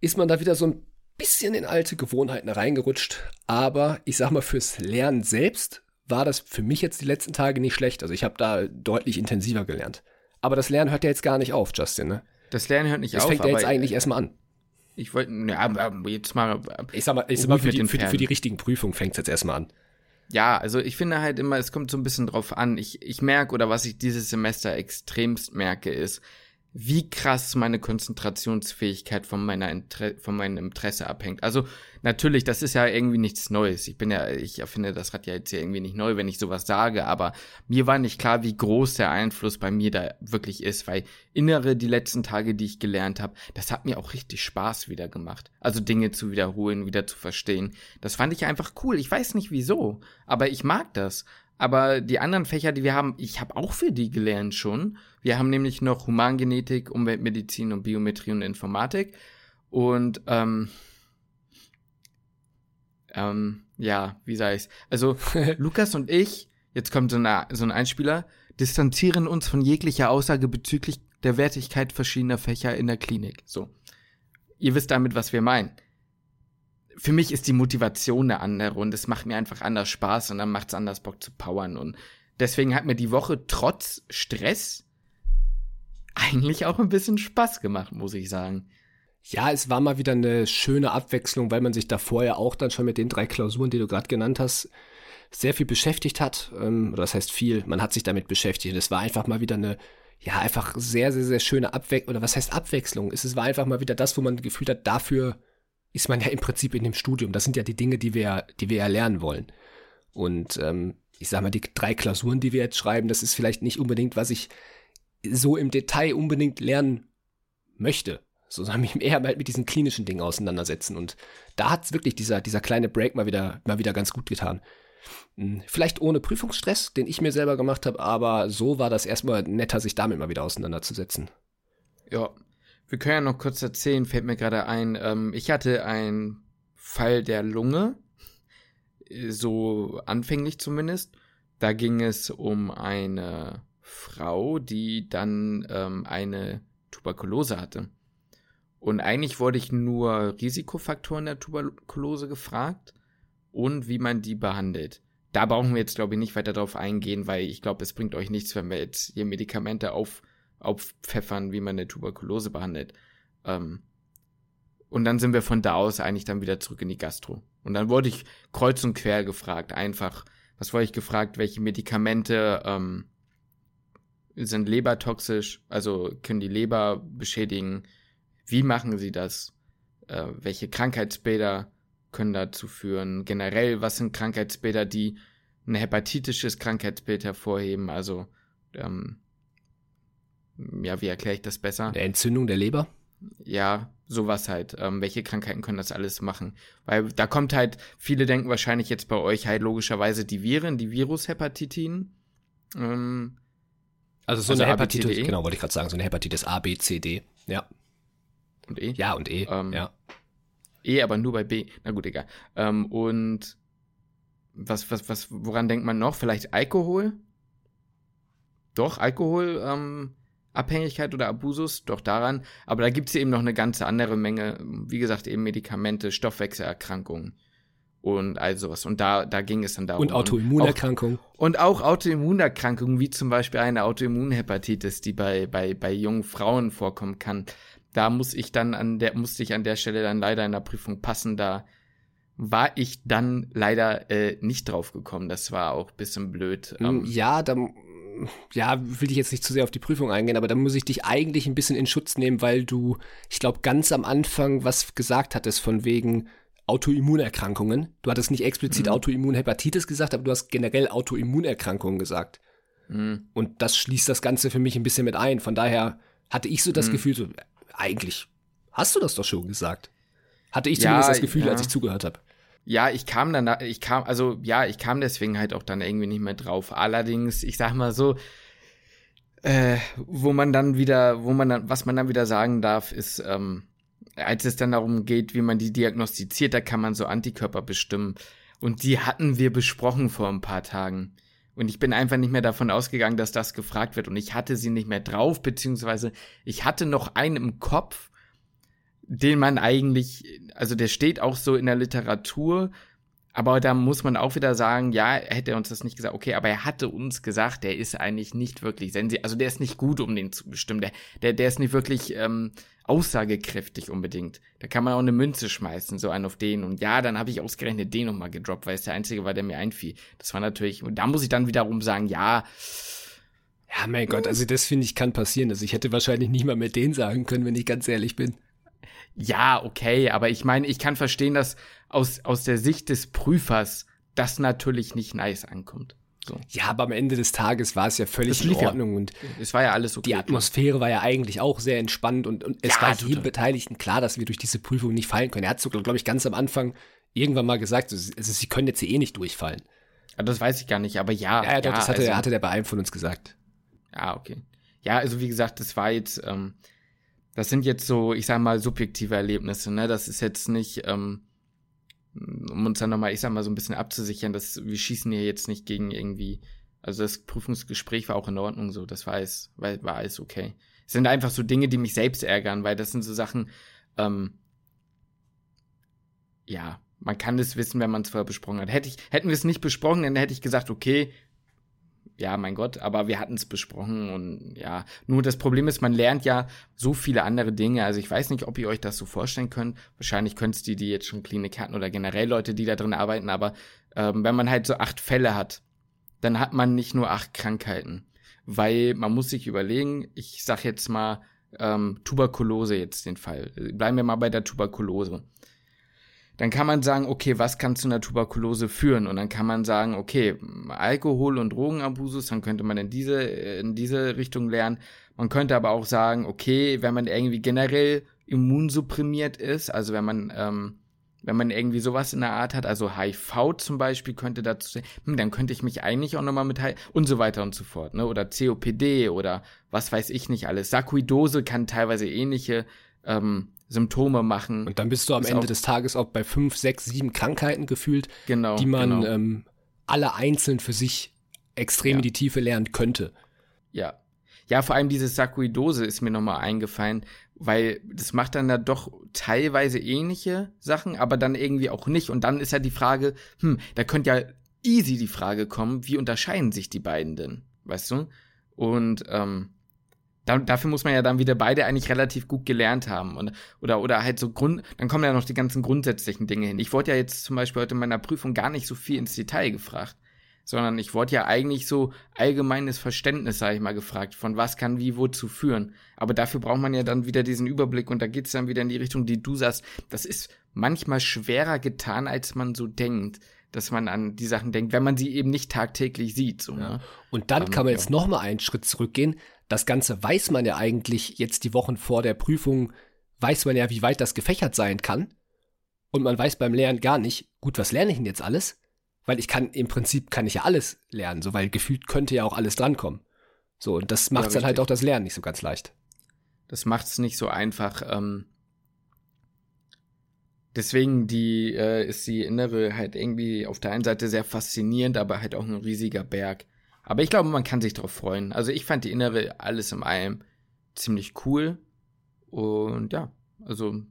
Ist man da wieder so ein bisschen in alte Gewohnheiten reingerutscht, aber ich sag mal, fürs Lernen selbst war das für mich jetzt die letzten Tage nicht schlecht. Also ich habe da deutlich intensiver gelernt. Aber das Lernen hört ja jetzt gar nicht auf, Justin, ne? Das Lernen hört nicht das auf. Das fängt ja jetzt eigentlich erstmal an. Ich wollte, ja, jetzt mal. Ich sag mal, ich sag mal für, die, für, die, für die richtigen Prüfungen fängt es jetzt erstmal an. Ja, also ich finde halt immer, es kommt so ein bisschen drauf an. Ich, ich merke, oder was ich dieses Semester extremst merke, ist, wie krass meine Konzentrationsfähigkeit von meiner Inter von meinem Interesse abhängt. Also natürlich, das ist ja irgendwie nichts Neues. Ich bin ja, ich erfinde das Rad ja jetzt hier irgendwie nicht neu, wenn ich sowas sage, aber mir war nicht klar, wie groß der Einfluss bei mir da wirklich ist, weil innere die letzten Tage, die ich gelernt habe, das hat mir auch richtig Spaß wieder gemacht. Also Dinge zu wiederholen, wieder zu verstehen. Das fand ich einfach cool. Ich weiß nicht wieso, aber ich mag das. Aber die anderen Fächer, die wir haben, ich habe auch für die gelernt schon. Wir haben nämlich noch Humangenetik, Umweltmedizin und Biometrie und Informatik. Und ähm, ähm, ja, wie sag ich's? Also Lukas und ich, jetzt kommt so, eine, so ein Einspieler, distanzieren uns von jeglicher Aussage bezüglich der Wertigkeit verschiedener Fächer in der Klinik. So. Ihr wisst damit, was wir meinen für mich ist die Motivation eine andere und es macht mir einfach anders Spaß und dann macht es anders Bock zu powern. Und deswegen hat mir die Woche trotz Stress eigentlich auch ein bisschen Spaß gemacht, muss ich sagen. Ja, es war mal wieder eine schöne Abwechslung, weil man sich da vorher auch dann schon mit den drei Klausuren, die du gerade genannt hast, sehr viel beschäftigt hat. Ähm, oder das heißt viel, man hat sich damit beschäftigt. Es war einfach mal wieder eine, ja, einfach sehr, sehr, sehr schöne Abwechslung. Oder was heißt Abwechslung? Es war einfach mal wieder das, wo man gefühlt hat, dafür ist man ja im Prinzip in dem Studium. Das sind ja die Dinge, die wir, die wir ja lernen wollen. Und ähm, ich sag mal, die drei Klausuren, die wir jetzt schreiben, das ist vielleicht nicht unbedingt, was ich so im Detail unbedingt lernen möchte. Sondern mich eher mal mit diesen klinischen Dingen auseinandersetzen. Und da hat wirklich dieser, dieser kleine Break mal wieder, mal wieder ganz gut getan. Hm, vielleicht ohne Prüfungsstress, den ich mir selber gemacht habe, aber so war das erstmal netter, sich damit mal wieder auseinanderzusetzen. Ja, wir können ja noch kurz erzählen, fällt mir gerade ein. Ähm, ich hatte einen Fall der Lunge. so anfänglich zumindest. Da ging es um eine Frau, die dann ähm, eine Tuberkulose hatte. Und eigentlich wurde ich nur Risikofaktoren der Tuberkulose gefragt und wie man die behandelt. Da brauchen wir jetzt, glaube ich, nicht weiter drauf eingehen, weil ich glaube, es bringt euch nichts, wenn wir jetzt hier Medikamente auf, aufpfeffern, wie man eine Tuberkulose behandelt. Ähm, und dann sind wir von da aus eigentlich dann wieder zurück in die Gastro. Und dann wurde ich kreuz und quer gefragt, einfach, was wurde ich gefragt, welche Medikamente ähm, sind lebertoxisch, also können die Leber beschädigen, wie machen sie das, äh, welche Krankheitsbilder können dazu führen, generell, was sind Krankheitsbilder, die ein hepatitisches Krankheitsbild hervorheben, also ähm, ja, wie erkläre ich das besser? Der Entzündung der Leber? ja, sowas halt. Ähm, welche Krankheiten können das alles machen? Weil da kommt halt, viele denken wahrscheinlich jetzt bei euch halt logischerweise die Viren, die Virushepatitin. Ähm, also so also eine Hepatitis, e. genau, wollte ich gerade sagen, so eine Hepatitis A, B, C, D, ja. Und E? Ja, und E, ähm, ja. E, aber nur bei B. Na gut, egal. Ähm, und was, was, was, woran denkt man noch? Vielleicht Alkohol? Doch, Alkohol, ähm, Abhängigkeit oder Abusus, doch daran. Aber da gibt es eben noch eine ganze andere Menge, wie gesagt, eben Medikamente, Stoffwechselerkrankungen und all sowas. Und da, da ging es dann darum. Und Autoimmunerkrankungen. Und auch Autoimmunerkrankungen, wie zum Beispiel eine Autoimmunhepatitis, die bei, bei, bei jungen Frauen vorkommen kann. Da muss ich dann an der, musste ich an der Stelle dann leider in der Prüfung passen, da war ich dann leider äh, nicht drauf gekommen. Das war auch ein bisschen blöd. Ähm, ja, da ja, will ich jetzt nicht zu sehr auf die Prüfung eingehen, aber da muss ich dich eigentlich ein bisschen in Schutz nehmen, weil du, ich glaube, ganz am Anfang was gesagt hattest von wegen Autoimmunerkrankungen. Du hattest nicht explizit mhm. Autoimmunhepatitis gesagt, aber du hast generell Autoimmunerkrankungen gesagt. Mhm. Und das schließt das Ganze für mich ein bisschen mit ein. Von daher hatte ich so das mhm. Gefühl, so, eigentlich hast du das doch schon gesagt. Hatte ich zumindest ja, das Gefühl, ja. als ich zugehört habe. Ja, ich kam dann, ich kam, also ja, ich kam deswegen halt auch dann irgendwie nicht mehr drauf. Allerdings, ich sag mal so, äh, wo man dann wieder, wo man dann, was man dann wieder sagen darf, ist, ähm, als es dann darum geht, wie man die diagnostiziert, da kann man so Antikörper bestimmen. Und die hatten wir besprochen vor ein paar Tagen. Und ich bin einfach nicht mehr davon ausgegangen, dass das gefragt wird. Und ich hatte sie nicht mehr drauf, beziehungsweise ich hatte noch einen im Kopf, den man eigentlich, also der steht auch so in der Literatur, aber da muss man auch wieder sagen, ja, hätte er uns das nicht gesagt, okay, aber er hatte uns gesagt, der ist eigentlich nicht wirklich sensitiv, also der ist nicht gut, um den zu bestimmen, der, der, der ist nicht wirklich ähm, aussagekräftig unbedingt. Da kann man auch eine Münze schmeißen, so einen auf den. Und ja, dann habe ich ausgerechnet den nochmal gedroppt, weil es der einzige war, der mir einfiel. Das war natürlich, und da muss ich dann wiederum sagen, ja, ja, mein Gott, also das finde ich kann passieren. Also ich hätte wahrscheinlich nicht mal mit denen sagen können, wenn ich ganz ehrlich bin. Ja, okay, aber ich meine, ich kann verstehen, dass aus, aus der Sicht des Prüfers das natürlich nicht nice ankommt. So. Ja, aber am Ende des Tages war es ja völlig in Ordnung ja. und es war ja alles okay. Die Atmosphäre war ja eigentlich auch sehr entspannt und, und es ja, war jedem Beteiligten klar, dass wir durch diese Prüfung nicht fallen können. Er hat so, glaube ich, ganz am Anfang irgendwann mal gesagt, also, sie können jetzt eh nicht durchfallen. Ja, das weiß ich gar nicht, aber ja. Ja, ja, doch, das hatte, also, hatte der bei einem von uns gesagt. Ja, okay. Ja, also wie gesagt, das war jetzt, ähm, das sind jetzt so, ich sag mal, subjektive Erlebnisse, ne? Das ist jetzt nicht, ähm, um uns dann nochmal, ich sag mal, so ein bisschen abzusichern, dass wir schießen hier jetzt nicht gegen irgendwie, also das Prüfungsgespräch war auch in Ordnung so, das war alles, war, war alles okay. Es sind einfach so Dinge, die mich selbst ärgern, weil das sind so Sachen, ähm, ja, man kann es wissen, wenn man es vorher besprochen hat. Hätte ich, hätten wir es nicht besprochen, dann hätte ich gesagt, okay, ja, mein Gott, aber wir hatten es besprochen und ja, nur das Problem ist, man lernt ja so viele andere Dinge. Also ich weiß nicht, ob ihr euch das so vorstellen könnt. Wahrscheinlich könnt es die, die jetzt schon Klinik hatten oder generell Leute, die da drin arbeiten, aber ähm, wenn man halt so acht Fälle hat, dann hat man nicht nur acht Krankheiten. Weil man muss sich überlegen, ich sag jetzt mal ähm, Tuberkulose jetzt den Fall. Bleiben wir mal bei der Tuberkulose dann kann man sagen, okay, was kann zu einer Tuberkulose führen? Und dann kann man sagen, okay, Alkohol und Drogenabusus, dann könnte man in diese, in diese Richtung lernen. Man könnte aber auch sagen, okay, wenn man irgendwie generell immunsupprimiert ist, also wenn man, ähm, wenn man irgendwie sowas in der Art hat, also HIV zum Beispiel könnte dazu hm, dann könnte ich mich eigentlich auch nochmal mit HIV und so weiter und so fort, ne? Oder COPD oder was weiß ich nicht alles. Sarkoidose kann teilweise ähnliche ähm, Symptome machen. Und dann bist du am Ende des Tages auch bei fünf, sechs, sieben Krankheiten gefühlt, genau, die man genau. ähm, alle einzeln für sich extrem Ja. in die Tiefe lernen könnte. Ja. Ja, vor allem diese Sarkoidose ist mir nochmal eingefallen, weil das macht dann da doch teilweise ähnliche Sachen, aber dann irgendwie auch nicht. Und dann ist ja die Frage, hm, da könnte ja easy die Frage kommen, wie unterscheiden sich die beiden denn? Weißt du? Und ähm, da, dafür muss man ja dann wieder beide eigentlich relativ gut gelernt haben. Und, oder, oder halt so Grund, dann kommen ja noch die ganzen grundsätzlichen Dinge hin. Ich wurde ja jetzt zum Beispiel heute in meiner Prüfung gar nicht so viel ins Detail gefragt sondern ich wurde ja eigentlich so allgemeines Verständnis, sage ich mal, gefragt, von was kann wie wozu führen. Aber dafür braucht man ja dann wieder diesen Überblick und da geht's dann wieder in die Richtung, die du sagst. Das ist manchmal schwerer getan, als man so denkt, dass man an die Sachen denkt, wenn man sie eben nicht tagtäglich sieht. So, ne? Und dann Ähm, kann man ja. jetzt noch mal einen Schritt zurückgehen. Das Ganze weiß man ja eigentlich jetzt die Wochen vor der Prüfung, weiß man ja, wie weit das gefächert sein kann. Und man weiß beim Lernen gar nicht, gut, was lerne ich denn jetzt alles? Weil ich kann, im Prinzip kann ich ja alles lernen, so, weil gefühlt könnte ja auch alles drankommen. So, und das macht dann halt auch das Lernen nicht so ganz leicht. Das macht's nicht so einfach. Ähm, deswegen die äh, ist die innere halt irgendwie auf der einen Seite sehr faszinierend, aber halt auch ein riesiger Berg. Aber ich glaube, man kann sich drauf freuen. Also ich fand die innere alles in allem ziemlich cool. Und ja, also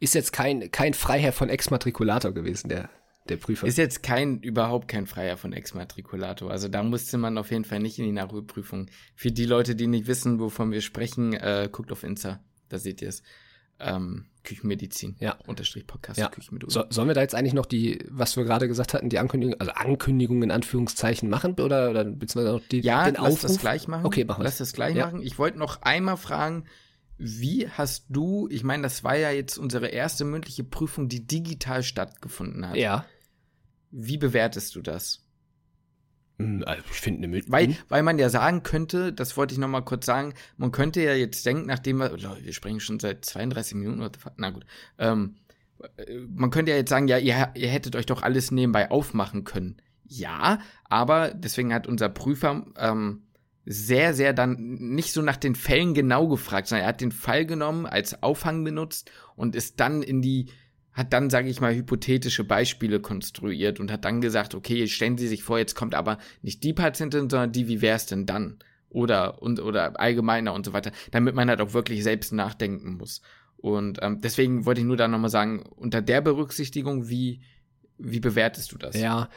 Ist jetzt kein, kein Freiherr von Exmatrikulator gewesen, der, der Prüfer. ist jetzt kein, überhaupt kein Freier von Exmatrikulator. Also da musste man auf jeden Fall nicht in die Nachholprüfung. Für die Leute, die nicht wissen, wovon wir sprechen, äh, guckt auf Insta. Da seht ihr es. Ähm, Küchenmedizin. Ja. Unterstrich Podcast. Ja. Küchenmedizin. So, sollen wir da jetzt eigentlich noch die, was wir gerade gesagt hatten, die Ankündigung, also Ankündigung in Anführungszeichen machen oder, oder beziehungsweise noch die, Ja, den lass Aufruf? das gleich machen. Okay, machen wir Lass das gleich Ja. machen. Ich wollte noch einmal fragen, wie hast du, ich meine, das war ja jetzt unsere erste mündliche Prüfung, die digital stattgefunden hat. Ja. Wie bewertest du das? Hm, Also ich finde eine Mit Weil, weil man ja sagen könnte, das wollte ich noch mal kurz sagen, man könnte ja jetzt denken, nachdem wir, Leute, wir sprechen schon seit 32 Minuten, na gut, ähm, äh, man könnte ja jetzt sagen, ja, ihr, ihr hättet euch doch alles nebenbei aufmachen können. Ja, aber deswegen hat unser Prüfer ähm, sehr, sehr dann nicht so nach den Fällen genau gefragt, sondern er hat den Fall genommen, als Aufhang benutzt und ist dann in die, hat dann, sage ich mal, hypothetische Beispiele konstruiert und hat dann gesagt, okay, stellen Sie sich vor, jetzt kommt aber nicht die Patientin, sondern die, wie wär's denn dann? Oder, und, oder allgemeiner und so weiter, damit man halt auch wirklich selbst nachdenken muss. Und ähm, deswegen wollte ich nur da nochmal sagen, unter der Berücksichtigung, wie, wie bewertest du das? Ja,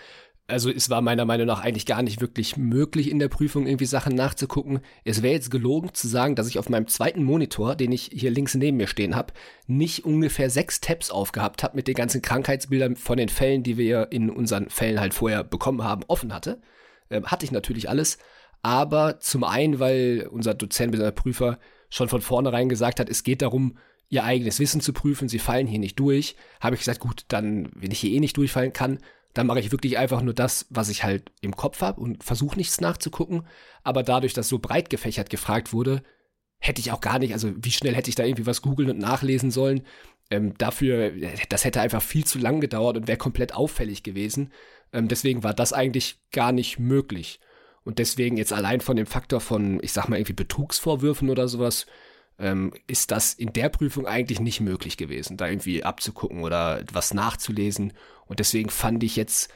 also es war meiner Meinung nach eigentlich gar nicht wirklich möglich in der Prüfung irgendwie Sachen nachzugucken. Es wäre jetzt gelogen zu sagen, dass ich auf meinem zweiten Monitor, den ich hier links neben mir stehen habe, nicht ungefähr sechs Tabs aufgehabt habe mit den ganzen Krankheitsbildern von den Fällen, die wir in unseren Fällen halt vorher bekommen haben, offen hatte. Ähm, hatte ich natürlich alles. Aber zum einen, weil unser Dozent, unser Prüfer schon von vornherein gesagt hat, es geht darum, ihr eigenes Wissen zu prüfen, sie fallen hier nicht durch, habe ich gesagt, gut, dann, wenn ich hier eh nicht durchfallen kann, dann mache ich wirklich einfach nur das, was ich halt im Kopf habe und versuche nichts nachzugucken. Aber dadurch, dass so breit gefächert gefragt wurde, hätte ich auch gar nicht, also wie schnell hätte ich da irgendwie was googeln und nachlesen sollen. Ähm, dafür, das hätte einfach viel zu lang gedauert und wäre komplett auffällig gewesen. Ähm, deswegen war das eigentlich gar nicht möglich. Und deswegen jetzt allein von dem Faktor von, ich sag mal, irgendwie Betrugsvorwürfen oder sowas, ähm, ist das in der Prüfung eigentlich nicht möglich gewesen, da irgendwie abzugucken oder was nachzulesen. Und deswegen fand ich jetzt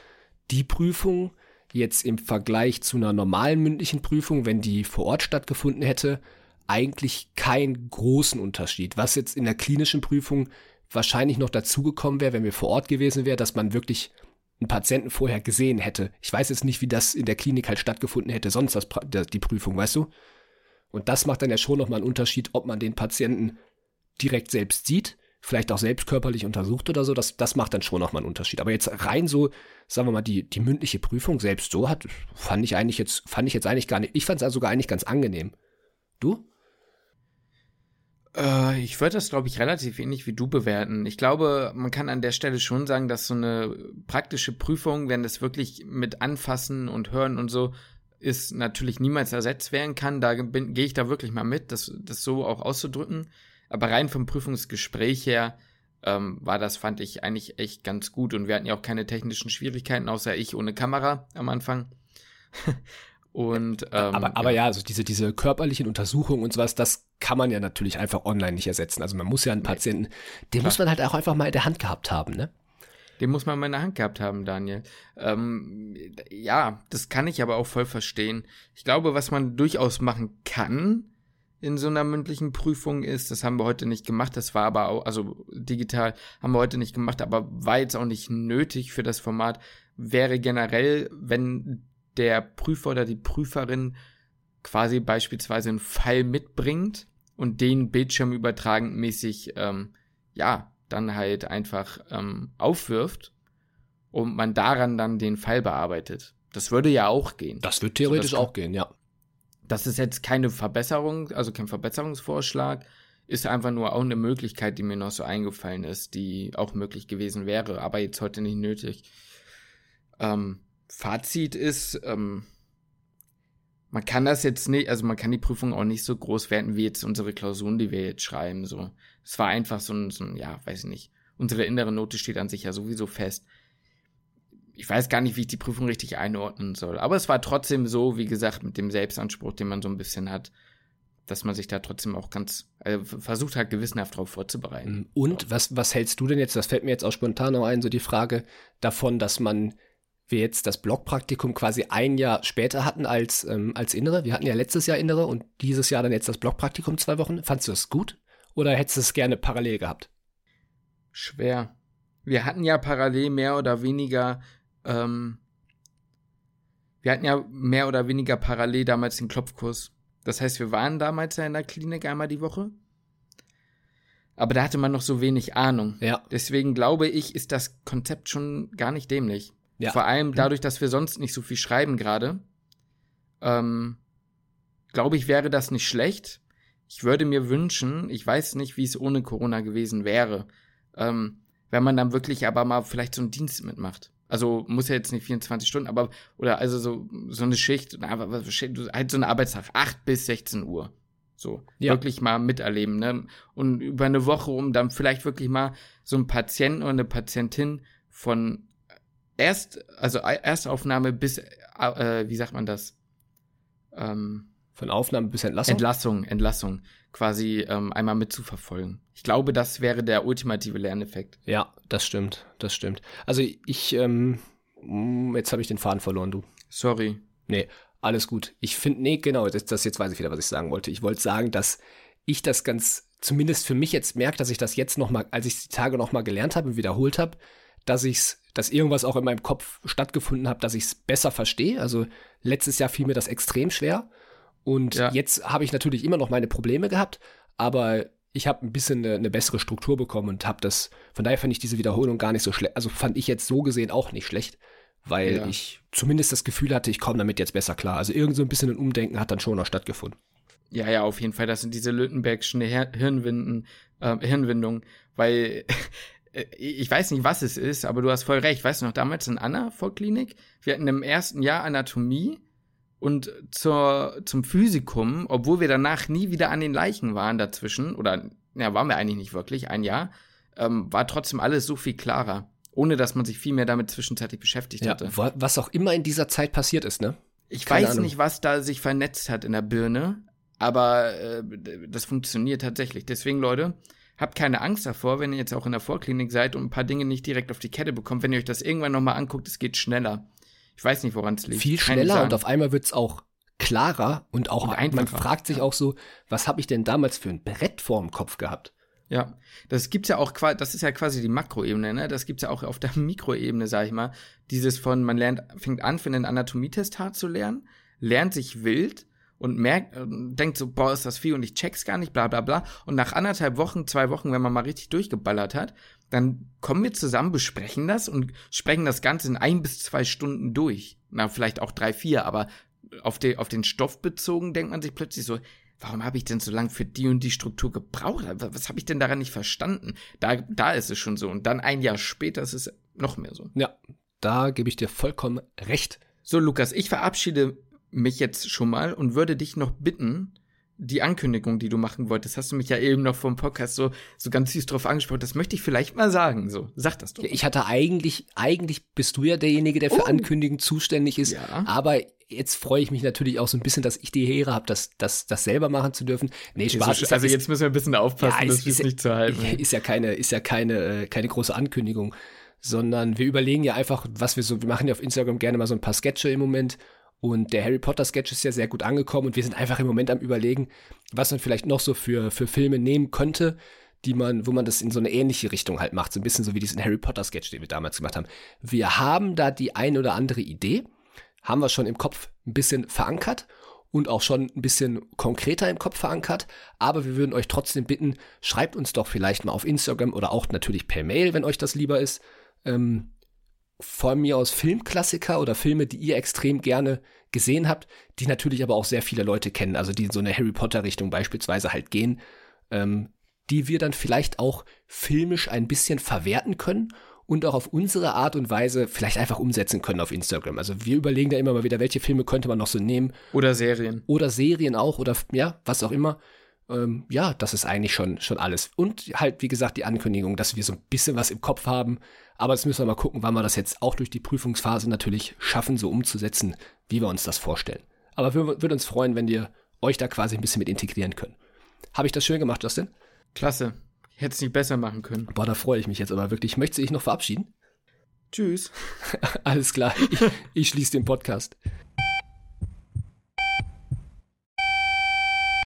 die Prüfung jetzt im Vergleich zu einer normalen mündlichen Prüfung, wenn die vor Ort stattgefunden hätte, eigentlich keinen großen Unterschied. Was jetzt in der klinischen Prüfung wahrscheinlich noch dazugekommen wäre, wenn wir vor Ort gewesen wäre, dass man wirklich einen Patienten vorher gesehen hätte. Ich weiß jetzt nicht, wie das in der Klinik halt stattgefunden hätte, sonst das, die Prüfung, weißt du? Und das macht dann ja schon nochmal einen Unterschied, ob man den Patienten direkt selbst sieht, vielleicht auch selbst körperlich untersucht oder so. Das, das macht dann schon nochmal einen Unterschied. Aber jetzt rein so, sagen wir mal, die, die mündliche Prüfung selbst so hat, fand ich eigentlich jetzt, fand ich jetzt eigentlich gar nicht. Ich fand es also sogar eigentlich ganz angenehm. Du? Äh, ich würde das, glaube ich, relativ ähnlich wie du bewerten. Ich glaube, man kann an der Stelle schon sagen, dass so eine praktische Prüfung, wenn das wirklich mit Anfassen und Hören und so ist, natürlich niemals ersetzt werden kann. Da gehe ich da wirklich mal mit, das, das so auch auszudrücken. Aber rein vom Prüfungsgespräch her ähm, war das, fand ich, eigentlich echt ganz gut. Und wir hatten ja auch keine technischen Schwierigkeiten, außer ich ohne Kamera am Anfang. Und, ähm, aber, aber ja. ja, also diese, diese körperlichen Untersuchungen und sowas, das kann man ja natürlich einfach online nicht ersetzen. Also man muss ja einen nee. Patienten, den Klar. muss man halt auch einfach mal in der Hand gehabt haben, ne? Den muss man mal in der Hand gehabt haben, Daniel. Ähm, ja, das kann ich aber auch voll verstehen. Ich glaube, was man durchaus machen kann in so einer mündlichen Prüfung ist, das haben wir heute nicht gemacht, das war aber auch, also digital haben wir heute nicht gemacht, aber war jetzt auch nicht nötig für das Format, wäre generell, wenn der Prüfer oder die Prüferin quasi beispielsweise einen Fall mitbringt und den Bildschirm übertragen mäßig, ähm, ja, dann halt einfach ähm, aufwirft und man daran dann den Fall bearbeitet. Das würde ja auch gehen. Das würde theoretisch so, das auch gehen, ja. Das ist jetzt keine Verbesserung, also kein Verbesserungsvorschlag, ist einfach nur auch eine Möglichkeit, die mir noch so eingefallen ist, die auch möglich gewesen wäre, aber jetzt heute nicht nötig. Ähm, Fazit ist, ähm, man kann das jetzt nicht, also man kann die Prüfung auch nicht so groß werten wie jetzt unsere Klausuren, die wir jetzt schreiben. So, es war einfach so ein, so ein, ja, weiß ich nicht. Unsere innere Note steht an sich ja sowieso fest. Ich weiß gar nicht, wie ich die Prüfung richtig einordnen soll. Aber es war trotzdem so, wie gesagt, mit dem Selbstanspruch, den man so ein bisschen hat, dass man sich da trotzdem auch ganz also versucht hat, gewissenhaft darauf vorzubereiten. Und so. was, was hältst du denn jetzt, das fällt mir jetzt auch spontan noch ein, so die Frage davon, dass man wir jetzt das Blockpraktikum quasi ein Jahr später hatten als, ähm, als Innere. Wir hatten ja letztes Jahr Innere und dieses Jahr dann jetzt das Blockpraktikum zwei Wochen. Fandest du das gut oder hättest du es gerne parallel gehabt? Schwer. Wir hatten ja parallel mehr oder weniger, ähm, wir hatten ja mehr oder weniger parallel damals den Klopfkurs. Das heißt, wir waren damals ja in der Klinik einmal die Woche. Aber da hatte man noch so wenig Ahnung. Ja. Deswegen glaube ich, ist das Konzept schon gar nicht dämlich. Ja. Vor allem mhm. dadurch, dass wir sonst nicht so viel schreiben gerade, ähm, glaube ich, wäre das nicht schlecht. Ich würde mir wünschen, ich weiß nicht, wie es ohne Corona gewesen wäre, ähm, wenn man dann wirklich aber mal vielleicht so einen Dienst mitmacht. Also muss ja jetzt nicht 24 Stunden, aber oder also so so eine Schicht, halt so eine Arbeitstag, 8 bis 16 Uhr. So, ja. wirklich mal miterleben, ne? Und über eine Woche, um dann vielleicht wirklich mal so einen Patienten oder eine Patientin von erst, also Erstaufnahme bis, äh, wie sagt man das? Ähm, Von Aufnahme bis Entlassung? Entlassung, Entlassung, quasi ähm, einmal mitzuverfolgen. Ich glaube, das wäre der ultimative Lerneffekt. Ja, das stimmt, das stimmt. Also ich, ähm, mm, jetzt habe ich den Faden verloren, du. Sorry. Nee, alles gut. Ich finde, nee, genau, das, das jetzt weiß ich wieder, was ich sagen wollte. Ich wollte sagen, dass ich das ganz, zumindest für mich jetzt merke, dass ich das jetzt nochmal, als ich die Tage nochmal gelernt habe und wiederholt habe, dass ich's, dass irgendwas auch in meinem Kopf stattgefunden hat, dass ich es besser verstehe. Also letztes Jahr fiel mir das extrem schwer. Und ja. jetzt habe ich natürlich immer noch meine Probleme gehabt, aber ich habe ein bisschen eine, eine, bessere Struktur bekommen und habe das, von daher fand ich diese Wiederholung gar nicht so schlecht, also fand ich jetzt so gesehen auch nicht schlecht, weil ja. ich zumindest das Gefühl hatte, ich komme damit jetzt besser klar. Also irgend so ein bisschen ein Umdenken hat dann schon noch stattgefunden. Ja, ja, auf jeden Fall. Das sind diese Lüttenbergschen Hirnwinden, äh, Hirnwindungen, weil äh, ich weiß nicht, was es ist, aber du hast voll recht. Weißt du noch, damals in Anna Volklinik, wir hatten im ersten Jahr Anatomie und zur, zum Physikum, obwohl wir danach nie wieder an den Leichen waren dazwischen, oder ja, waren wir eigentlich nicht wirklich, ein Jahr, ähm, war trotzdem alles so viel klarer, ohne dass man sich viel mehr damit zwischenzeitlich beschäftigt ja, hatte. Was auch immer in dieser Zeit passiert ist, ne? Ich Keine weiß Ahnung. nicht, was da sich vernetzt hat in der Birne, aber äh, das funktioniert tatsächlich. Deswegen, Leute, Habt keine Angst davor, wenn ihr jetzt auch in der Vorklinik seid und ein paar Dinge nicht direkt auf die Kette bekommt. Wenn ihr euch das irgendwann nochmal anguckt, es geht schneller. Ich weiß nicht, woran es liegt. Viel schneller und auf einmal wird's auch klarer und auch und man fragt sich auch so, was habe ich denn damals für ein Brett vorm Kopf gehabt? Ja, das gibt's ja auch, das ist ja quasi die Makroebene, ne? Das gibt's ja auch auf der Mikroebene, sag ich mal. Dieses von, man lernt, fängt an, für einen Anatomietest hart zu lernen, lernt sich wild und merkt, äh, denkt so, boah, ist das viel und ich check's gar nicht, bla bla bla. Und nach anderthalb Wochen, zwei Wochen, wenn man mal richtig durchgeballert hat, dann kommen wir zusammen, besprechen das und sprechen das Ganze in ein bis zwei Stunden durch. Na, vielleicht auch drei, vier, aber auf, de, auf den Stoff bezogen denkt man sich plötzlich so, warum habe ich denn so lange für die und die Struktur gebraucht? Was habe ich denn daran nicht verstanden? Da, da ist es schon so. Und dann ein Jahr später ist es noch mehr so. Ja, da gebe ich dir vollkommen recht. So, Lukas, ich verabschiede mich jetzt schon mal und würde dich noch bitten, die Ankündigung, die du machen wolltest, hast du mich ja eben noch vom Podcast so, so ganz süß drauf angesprochen. Das möchte ich vielleicht mal sagen. So, sag das doch. Ja, ich hatte eigentlich, eigentlich bist du ja derjenige, der für Oh. Ankündigungen zuständig ist. Ja. Aber jetzt freue ich mich natürlich auch so ein bisschen, dass ich die Ehre habe, das, das, das selber machen zu dürfen. Nee, Spaß. ist also ist- jetzt müssen wir ein bisschen aufpassen, Ja, das ist- ist, ist- nicht zu halten. ist ja keine, ist ja keine, äh, keine große Ankündigung, sondern wir überlegen ja einfach, was wir so, wir machen ja auf Instagram gerne mal so ein paar Sketche im Moment und der Harry Potter Sketch ist ja sehr gut angekommen und wir sind einfach im Moment am überlegen, was man vielleicht noch so für, für Filme nehmen könnte, die man, wo man das in so eine ähnliche Richtung halt macht, so ein bisschen so wie diesen Harry Potter Sketch, den wir damals gemacht haben. Wir haben da die ein oder andere Idee, haben wir schon im Kopf ein bisschen verankert und auch schon ein bisschen konkreter im Kopf verankert. Aber wir würden euch trotzdem bitten, schreibt uns doch vielleicht mal auf Instagram oder auch natürlich per Mail, wenn euch das lieber ist. Ähm, von mir aus Filmklassiker oder Filme, die ihr extrem gerne gesehen habt, die natürlich aber auch sehr viele Leute kennen, also die in so eine Harry Potter Richtung beispielsweise halt gehen, ähm, die wir dann vielleicht auch filmisch ein bisschen verwerten können und auch auf unsere Art und Weise vielleicht einfach umsetzen können auf Instagram. Also wir überlegen da immer mal wieder, welche Filme könnte man noch so nehmen Oder Serien. oder Serien auch oder ja, was auch immer. Ähm, ja, das ist eigentlich schon, schon alles. Und halt, wie gesagt, die Ankündigung, dass wir so ein bisschen was im Kopf haben. Aber jetzt müssen wir mal gucken, wann wir das jetzt auch durch die Prüfungsphase natürlich schaffen, so umzusetzen, wie wir uns das vorstellen. Aber wir würden uns freuen, wenn wir euch da quasi ein bisschen mit integrieren können. Habe ich das schön gemacht, Justin? Klasse. Hätte es nicht besser machen können. Boah, da freue ich mich jetzt aber wirklich. Möchtest du dich noch verabschieden? Tschüss. Alles klar, ich, ich schließe den Podcast.